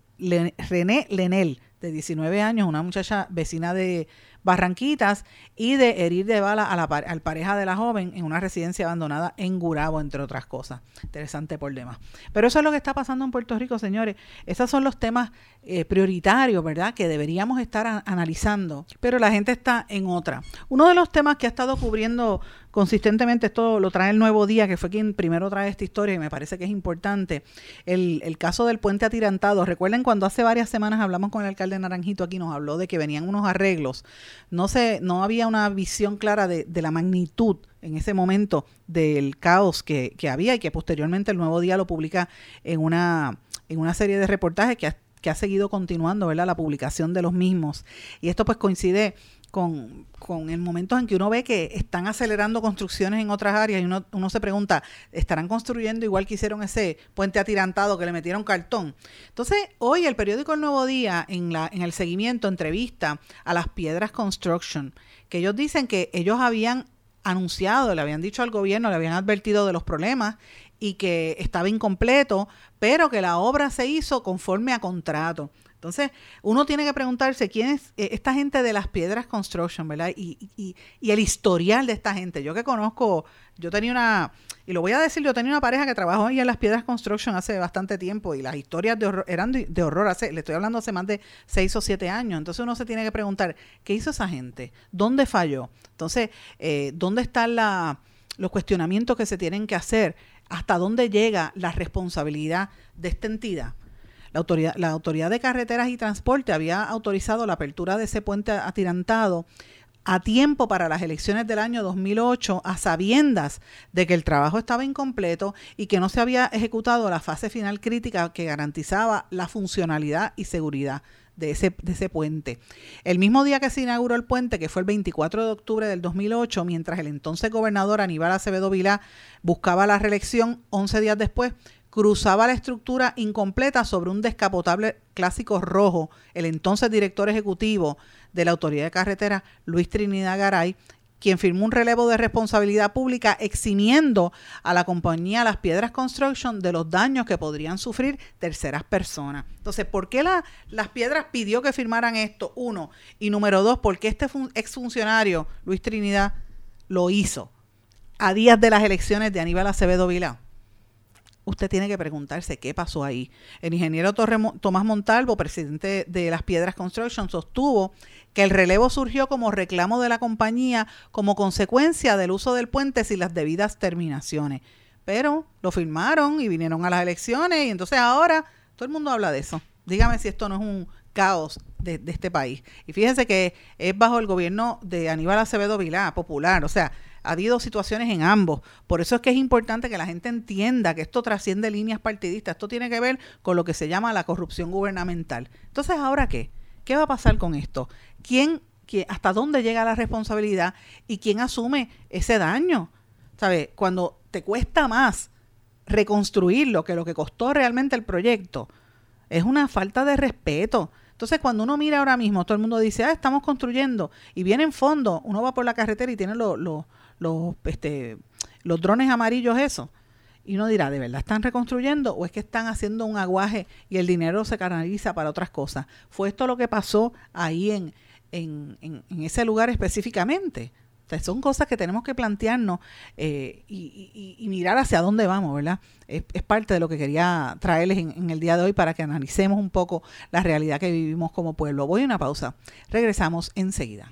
René Lenel, de 19 años, una muchacha vecina de Barranquitas y de herir de bala a la, al pareja de la joven en una residencia abandonada en Gurabo, entre otras cosas. Interesante por demás. Pero eso es lo que está pasando en Puerto Rico, señores. Esos son los temas eh, prioritarios, ¿verdad? Que deberíamos estar analizando. Pero la gente está en otra. Uno de los temas que ha estado cubriendo consistentemente, esto lo trae el Nuevo Día, que fue quien primero trae esta historia y me parece que es importante, el, caso del puente atirantado. Recuerden cuando hace varias semanas hablamos con el alcalde Naranjito aquí, nos habló de que venían unos arreglos. No, se, no había una visión clara de, la magnitud en ese momento del caos que, que, había y que posteriormente el Nuevo Día lo publica en una, en una serie de reportajes que que ha seguido continuando, ¿verdad? La publicación de los mismos. Y esto pues coincide con, con el momento en que uno ve que están acelerando construcciones en otras áreas y uno, uno se pregunta, ¿estarán construyendo igual que hicieron ese puente atirantado que le metieron cartón? Entonces, hoy el periódico El Nuevo Día, en, la, en el seguimiento, entrevista a las Piedras Construction, que ellos dicen que ellos habían anunciado, le habían dicho al gobierno, le habían advertido de los problemas y que estaba incompleto, pero que la obra se hizo conforme a contrato. Entonces, uno tiene que preguntarse quién es eh, esta gente de las piedras construction, ¿verdad? Y, y, y, el historial de esta gente. Yo que conozco, yo tenía una, y lo voy a decir, yo tenía una pareja que trabajó ahí en las piedras construction hace bastante tiempo y las historias de horror, eran de, horror, hace, le estoy hablando hace más de seis o siete años. Entonces uno se tiene que preguntar, ¿qué hizo esa gente? ¿Dónde falló? Entonces, eh, ¿dónde están los cuestionamientos que se tienen que hacer? ¿Hasta dónde llega la responsabilidad de esta entidad? La autoridad, la autoridad de Carreteras y Transporte había autorizado la apertura de ese puente atirantado a tiempo para las elecciones del año 2008 a sabiendas de que el trabajo estaba incompleto y que no se había ejecutado la fase final crítica que garantizaba la funcionalidad y seguridad de ese, de ese puente. El mismo día que se inauguró el puente, que fue el 24 de octubre del 2008, mientras el entonces gobernador Aníbal Acevedo Vilá buscaba la reelección 11 días después, cruzaba la estructura incompleta sobre un descapotable clásico rojo, el entonces director ejecutivo de la Autoridad de Carretera, Luis Trinidad Garay, quien firmó un relevo de responsabilidad pública eximiendo a la compañía Las Piedras Construction de los daños que podrían sufrir terceras personas. Entonces, ¿por qué la, Las Piedras pidió que firmaran esto? Uno. Y número dos, ¿por qué este exfuncionario, Luis Trinidad, lo hizo a días de las elecciones de Aníbal Acevedo Vilá? usted tiene que preguntarse qué pasó ahí. El ingeniero Tomás Montalvo, presidente de Las Piedras Construction, sostuvo que el relevo surgió como reclamo de la compañía como consecuencia del uso del puente sin las debidas terminaciones. Pero lo firmaron y vinieron a las elecciones y entonces ahora todo el mundo habla de eso. Dígame si esto no es un caos de, de este país. Y fíjense que es bajo el gobierno de Aníbal Acevedo Vilá, popular. O sea, ha habido situaciones en ambos. Por eso es que es importante que la gente entienda que esto trasciende líneas partidistas. Esto tiene que ver con lo que se llama la corrupción gubernamental. Entonces, ¿ahora qué? ¿Qué va a pasar con esto? ¿Quién, quién hasta dónde llega la responsabilidad y quién asume ese daño? ¿Sabes? Cuando te cuesta más reconstruirlo que lo que costó realmente el proyecto, es una falta de respeto. Entonces, cuando uno mira ahora mismo, todo el mundo dice, ah, estamos construyendo, y viene en fondo, uno va por la carretera y tiene los, este, los drones amarillos eso. Y uno dirá, ¿de verdad están reconstruyendo o es que están haciendo un aguaje y el dinero se canaliza para otras cosas? ¿Fue esto lo que pasó ahí en, en, en, ese lugar específicamente? son cosas que tenemos que plantearnos eh, y, y, mirar hacia dónde vamos, ¿verdad? Es, es parte de lo que quería traerles en, en, el día de hoy para que analicemos un poco la realidad que vivimos como pueblo. Voy a una pausa. Regresamos enseguida.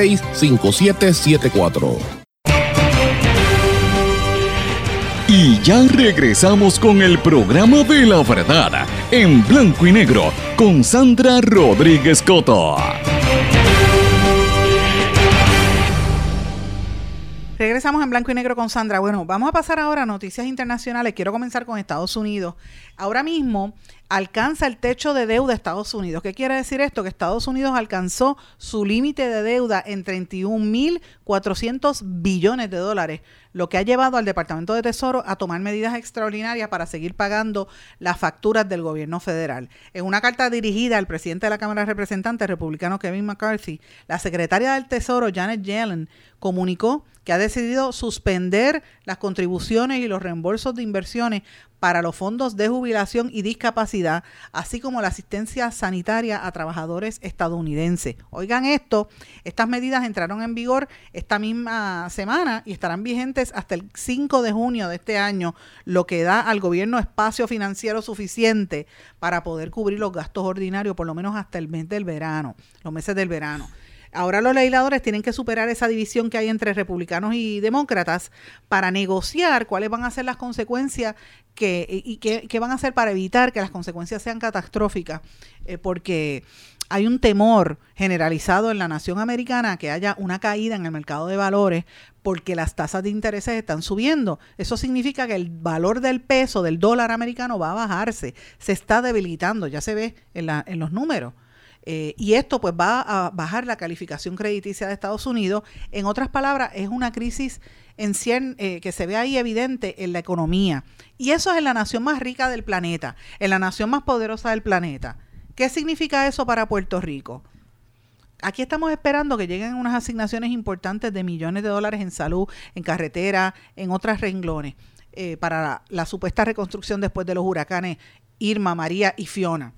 939-336-5774. Y ya regresamos con el programa de la verdad en blanco y negro con Sandra Rodríguez Coto. Regresamos en blanco y negro con Sandra. Bueno, vamos a pasar ahora a noticias internacionales. Quiero comenzar con Estados Unidos. Ahora mismo alcanza el techo de deuda de Estados Unidos. ¿Qué quiere decir esto? Que Estados Unidos alcanzó su límite de deuda en 31.400 billones de dólares, lo que ha llevado al Departamento de Tesoro a tomar medidas extraordinarias para seguir pagando las facturas del gobierno federal. En una carta dirigida al presidente de la Cámara de Representantes, republicano Kevin McCarthy, la secretaria del Tesoro, Janet Yellen, comunicó que ha decidido suspender las contribuciones y los reembolsos de inversiones para los fondos de jubilación y discapacidad, así como la asistencia sanitaria a trabajadores estadounidenses. Oigan esto, estas medidas entraron en vigor esta misma semana y estarán vigentes hasta el 5 de junio de este año, lo que da al gobierno espacio financiero suficiente para poder cubrir los gastos ordinarios, por lo menos hasta el mes del verano, los meses del verano. Ahora los legisladores tienen que superar esa división que hay entre republicanos y demócratas para negociar cuáles van a ser las consecuencias que, y qué, qué van a hacer para evitar que las consecuencias sean catastróficas, eh, porque hay un temor generalizado en la nación americana que haya una caída en el mercado de valores porque las tasas de intereses están subiendo. Eso significa que el valor del peso, del dólar americano, va a bajarse, se está debilitando, ya se ve en, la, en los números. Eh, y esto pues va a bajar la calificación crediticia de Estados Unidos. En otras palabras, es una crisis en cien, eh, que se ve ahí evidente en la economía. Y eso es en la nación más rica del planeta, en la nación más poderosa del planeta. ¿Qué significa eso para Puerto Rico? Aquí estamos esperando que lleguen unas asignaciones importantes de millones de dólares en salud, en carretera, en otras renglones, eh, para la, la supuesta reconstrucción después de los huracanes Irma, María y Fiona.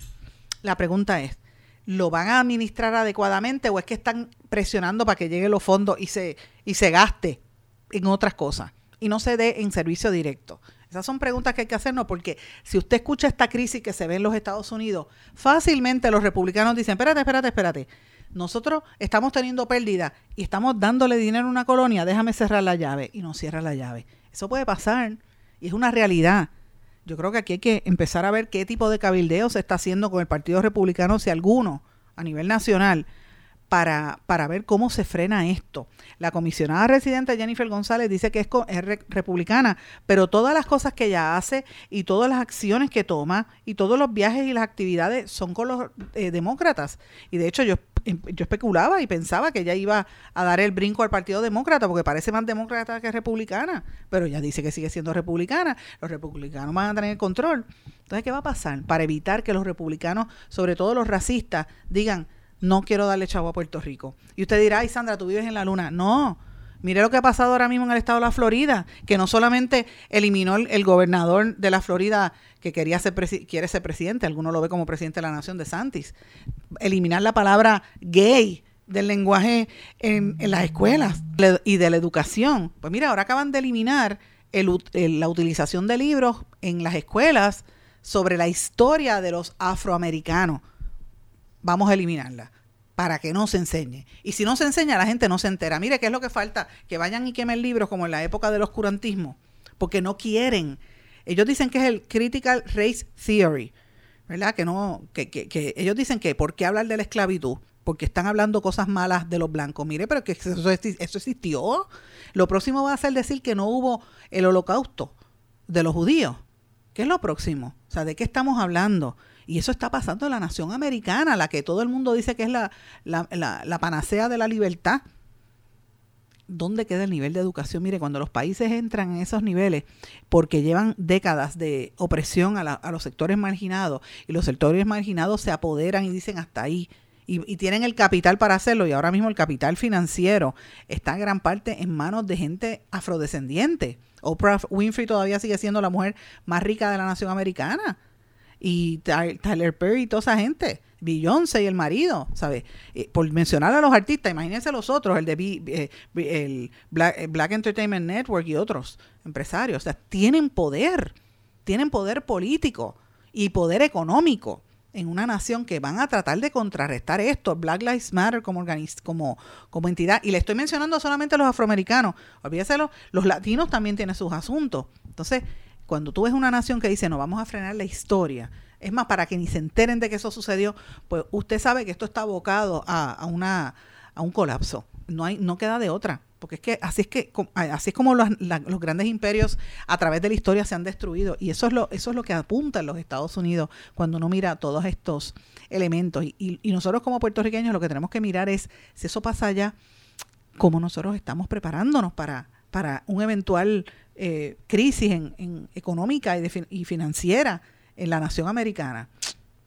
La pregunta es, lo van a administrar adecuadamente o es que están presionando para que lleguen los fondos y se, y se gaste en otras cosas y no se dé en servicio directo? Esas son preguntas que hay que hacernos porque si usted escucha esta crisis que se ve en los Estados Unidos, fácilmente los republicanos dicen, espérate, espérate, espérate. Nosotros estamos teniendo pérdida y estamos dándole dinero a una colonia, déjame cerrar la llave y no cierra la llave. Eso puede pasar y es una realidad. Yo creo que aquí hay que empezar a ver qué tipo de cabildeo se está haciendo con el Partido Republicano, si alguno, a nivel nacional, para, para ver cómo se frena esto. La comisionada residente Jennifer González dice que es, es re, republicana, pero todas las cosas que ella hace y todas las acciones que toma y todos los viajes y las actividades son con los eh, demócratas. Y de hecho yo yo especulaba y pensaba que ella iba a dar el brinco al Partido Demócrata, porque parece más demócrata que republicana, pero ella dice que sigue siendo republicana, los republicanos van a tener el control. Entonces, ¿qué va a pasar? Para evitar que los republicanos, sobre todo los racistas, digan, no quiero darle chavo a Puerto Rico. Y usted dirá, ay Sandra, tú vives en la luna. No, Mire lo que ha pasado ahora mismo en el estado de la Florida, que no solamente eliminó el, gobernador de la Florida que quería ser quiere ser presidente, alguno lo ve como presidente de la nación de Santis, eliminar la palabra gay del lenguaje en, las escuelas y de la educación. Pues mira, ahora acaban de eliminar el, el, la utilización de libros en las escuelas sobre la historia de los afroamericanos. Vamos a eliminarla para que no se enseñe. Y si no se enseña, la gente no se entera. Mire, ¿qué es lo que falta? Que vayan y quemen libros como en la época del oscurantismo, porque no quieren. Ellos dicen que es el Critical Race Theory, ¿verdad? Que no, que, que, que ellos dicen que, ¿por qué hablar de la esclavitud? Porque están hablando cosas malas de los blancos. Mire, pero que eso, eso existió. Lo próximo va a ser decir que no hubo el holocausto de los judíos. ¿Qué es lo próximo? O sea, ¿de qué estamos hablando? Y eso está pasando en la nación americana, la que todo el mundo dice que es la, la, la, panacea de la libertad. ¿Dónde queda el nivel de educación? Mire, cuando los países entran en esos niveles, porque llevan décadas de opresión a, a los sectores marginados, y los sectores marginados se apoderan y dicen hasta ahí, Y, y tienen el capital para hacerlo y ahora mismo el capital financiero está en gran parte en manos de gente afrodescendiente. Oprah Winfrey todavía sigue siendo la mujer más rica de la nación americana y Ty- Tyler Perry y toda esa gente, Beyoncé y el marido, ¿sabes? Por mencionar a los artistas, imagínense los otros, el de B- eh, el Black, eh, Black Entertainment Network y otros empresarios, o sea, tienen poder, tienen poder político y poder económico en una nación que van a tratar de contrarrestar esto, Black Lives Matter como, como, como entidad. Y le estoy mencionando solamente a los afroamericanos, olvídese, los, los latinos también tienen sus asuntos. Entonces, cuando tú ves una nación que dice, no, vamos a frenar la historia, es más, para que ni se enteren de que eso sucedió, pues usted sabe que esto está abocado a, a una, a un colapso. No, hay, no queda de otra. Porque es que así es que así es como los, los grandes imperios a través de la historia se han destruido. Y eso es lo, eso es lo que apunta en los Estados Unidos cuando uno mira todos estos elementos. Y, y- nosotros como puertorriqueños lo que tenemos que mirar es si eso pasa allá, cómo nosotros estamos preparándonos para, para un eventual eh, crisis en, económica y, y financiera en la nación americana.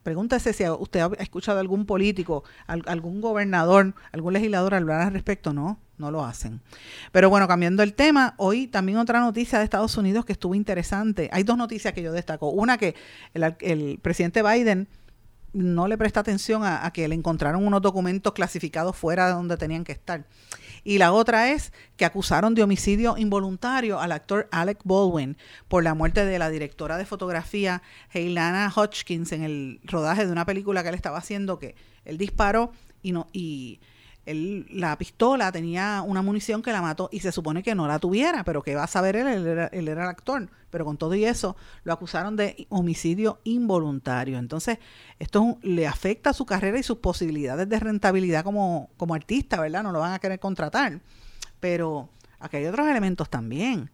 Pregúntese si usted ha escuchado a algún político, al- algún gobernador, algún legislador hablar al respecto. No, no lo hacen. Pero bueno, cambiando el tema, hoy también otra noticia de Estados Unidos que estuvo interesante. Hay dos noticias que yo destaco. Una que el, presidente Biden no le presta atención a, a que le encontraron unos documentos clasificados fuera de donde tenían que estar. Y la otra es que acusaron de homicidio involuntario al actor Alec Baldwin por la muerte de la directora de fotografía Heilana Hodgkins en el rodaje de una película que él estaba haciendo que él disparó y no y él, la pistola tenía una munición que la mató y se supone que no la tuviera, pero que va a saber él, él era, él era el actor. Pero con todo y eso, lo acusaron de homicidio involuntario. Entonces, esto le afecta a su carrera y sus posibilidades de rentabilidad como, como artista, ¿verdad? No lo van a querer contratar. Pero aquí hay otros elementos también.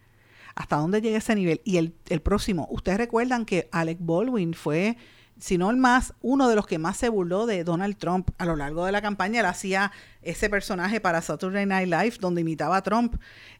¿Hasta dónde llega ese nivel? Y el, el próximo, ustedes recuerdan que Alec Baldwin fue, si no el más, uno de los que más se burló de Donald Trump a lo largo de la campaña. Él hacía ese personaje para Saturday Night Live donde imitaba a Trump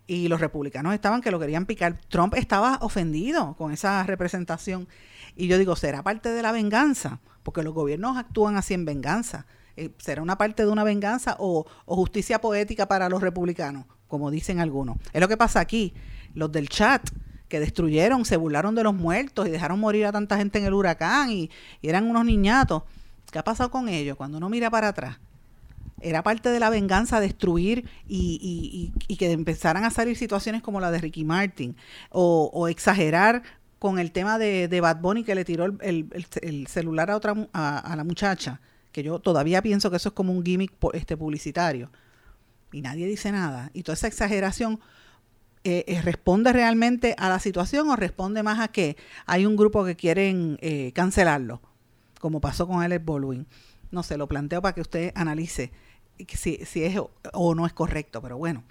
y los republicanos estaban que lo querían picar. Trump estaba ofendido con esa representación. Y yo digo, ¿será parte de la venganza? Porque los gobiernos actúan así en venganza. Eh, ¿Será una parte de una venganza o, o justicia poética para los republicanos? Como dicen algunos. Es lo que pasa aquí. Los del chat que destruyeron, se burlaron de los muertos y dejaron morir a tanta gente en el huracán y, eran unos niñatos. ¿Qué ha pasado con ellos? Cuando uno mira para atrás, era parte de la venganza destruir y, que empezaran a salir situaciones como la de Ricky Martin o, exagerar con el tema de, Bad Bunny que le tiró el, el- el- el celular a otra a, la muchacha que yo todavía pienso que eso es como un gimmick este publicitario y nadie dice nada y toda esa exageración eh, eh, responde realmente a la situación o responde más a que hay un grupo que quieren eh, cancelarlo como pasó con Alex Baldwin no sé, lo planteo para que usted analice si, si es o, o no es correcto, pero bueno.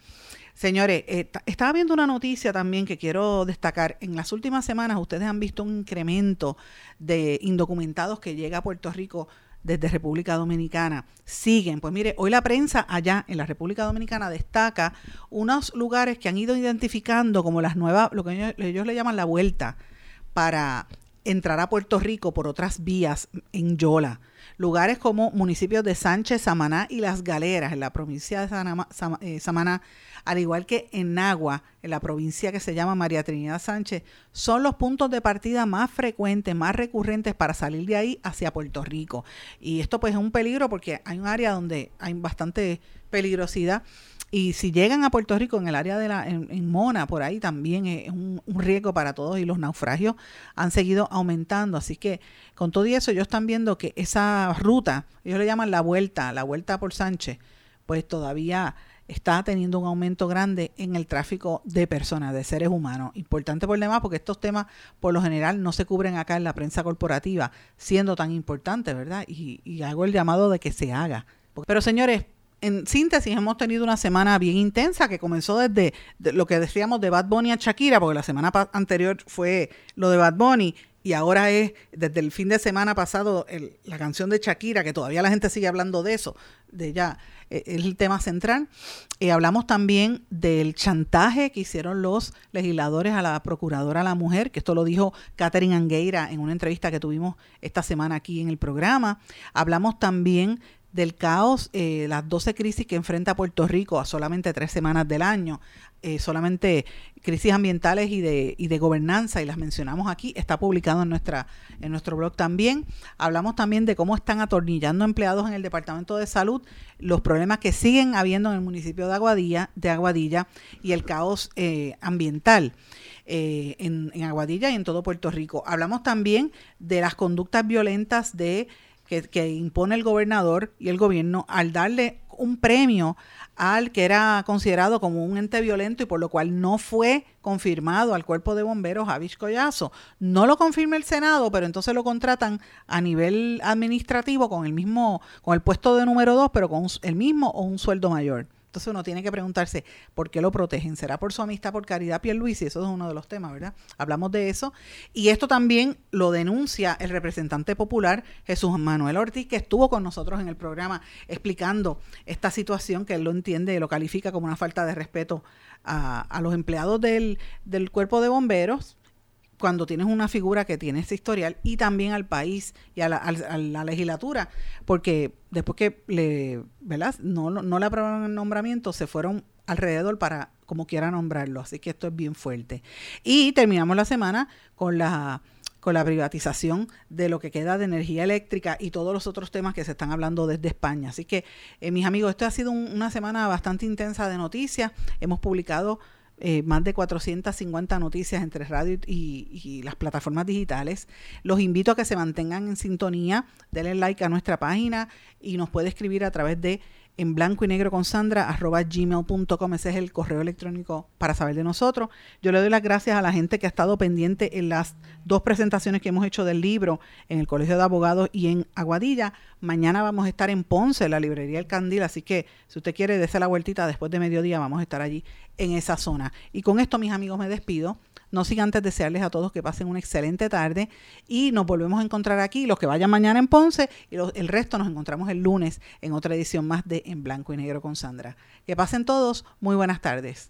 Señores, ta- estaba viendo una noticia también que quiero destacar. En las últimas semanas ustedes han visto un incremento de indocumentados que llega a Puerto Rico desde República Dominicana. Siguen, pues mire, hoy la prensa allá en la República Dominicana destaca unos lugares que han ido identificando como las nuevas, lo que ellos, le llaman la vuelta para entrar a Puerto Rico por otras vías en Yola. Lugares como municipios de Sánchez, Samaná y Las Galeras, en la provincia de eh, Samaná, al igual que en Nagua, en la provincia que se llama María Trinidad Sánchez, son los puntos de partida más frecuentes, más recurrentes para salir de ahí hacia Puerto Rico. Y esto pues es un peligro porque hay un área donde hay bastante peligrosidad y si llegan a Puerto Rico en el área de la, en, en Mona, por ahí también es un, riesgo para todos y los naufragios han seguido aumentando. Así que con todo y eso, ellos están viendo que esa ruta, ellos le llaman la vuelta, la vuelta por Sánchez, pues todavía está teniendo un aumento grande en el tráfico de personas, de seres humanos. Importante por demás, porque estos temas por lo general no se cubren acá en la prensa corporativa, siendo tan importantes, ¿verdad? Y, y hago el llamado de que se haga. Pero señores, en síntesis, hemos tenido una semana bien intensa que comenzó desde de lo que decíamos de Bad Bunny a Shakira, porque la semana anterior fue lo de Bad Bunny y ahora es desde el fin de semana pasado la canción de Shakira, que todavía la gente sigue hablando de eso, de ella, eh, es el tema central. Eh, hablamos también del chantaje que hicieron los legisladores a la procuradora a la mujer, que esto lo dijo Catherine Angueira en una entrevista que tuvimos esta semana aquí en el programa. Hablamos también del caos, eh, las 12 crisis que enfrenta Puerto Rico a solamente tres semanas del año, eh, solamente crisis ambientales y de, y de gobernanza, y las mencionamos aquí, está publicado en, nuestra, en nuestro blog también. Hablamos también de cómo están atornillando empleados en el Departamento de Salud, los problemas que siguen habiendo en el municipio de Aguadilla, de Aguadilla y el caos eh, ambiental. Eh, en, en Aguadilla y en todo Puerto Rico. Hablamos también de las conductas violentas de que, impone el gobernador y el gobierno al darle un premio al que era considerado como un ente violento y por lo cual no fue confirmado al cuerpo de bomberos Javis Collazo. No lo confirma el Senado, pero entonces lo contratan a nivel administrativo con el mismo, con el puesto de número dos, pero con el mismo o un sueldo mayor. Entonces uno tiene que preguntarse por qué lo protegen. ¿Será por su amistad por Caridad Pierluisi? Eso es uno de los temas, ¿verdad? Hablamos de eso. Y esto también lo denuncia el representante popular Jesús Manuel Ortiz, que estuvo con nosotros en el programa explicando esta situación que él lo entiende, lo califica como una falta de respeto a, los empleados del cuerpo de bomberos cuando tienes una figura que tiene ese historial y también al país y a la, a la legislatura, porque después que le, ¿verdad? No, no le aprobaron el nombramiento, se fueron alrededor para como quiera nombrarlo, así que esto es bien fuerte. Y terminamos la semana con la con la privatización de lo que queda de energía eléctrica y todos los otros temas que se están hablando desde España. Así que, eh, mis amigos, esto ha sido un, una semana bastante intensa de noticias. Hemos publicado eh, más de 450 noticias entre radio y, y, las plataformas digitales. Los invito a que se mantengan en sintonía, denle like a nuestra página y nos puede escribir a través de en blanco y negro con Sandra arroba gmail.com. Ese es el correo electrónico para saber de nosotros. Yo le doy las gracias a la gente que ha estado pendiente en las dos presentaciones que hemos hecho del libro en el Colegio de Abogados y en Aguadilla. Mañana vamos a estar en Ponce, en la librería El Candil, así que si usted quiere, dése la vueltita después de mediodía, vamos a estar allí en esa zona. Y con esto, mis amigos, me despido. No sin antes desearles a todos que pasen una excelente tarde y nos volvemos a encontrar aquí, los que vayan mañana en Ponce y el resto nos encontramos el lunes en otra edición más de En Blanco y Negro con Sandra. Que pasen todos, muy buenas tardes.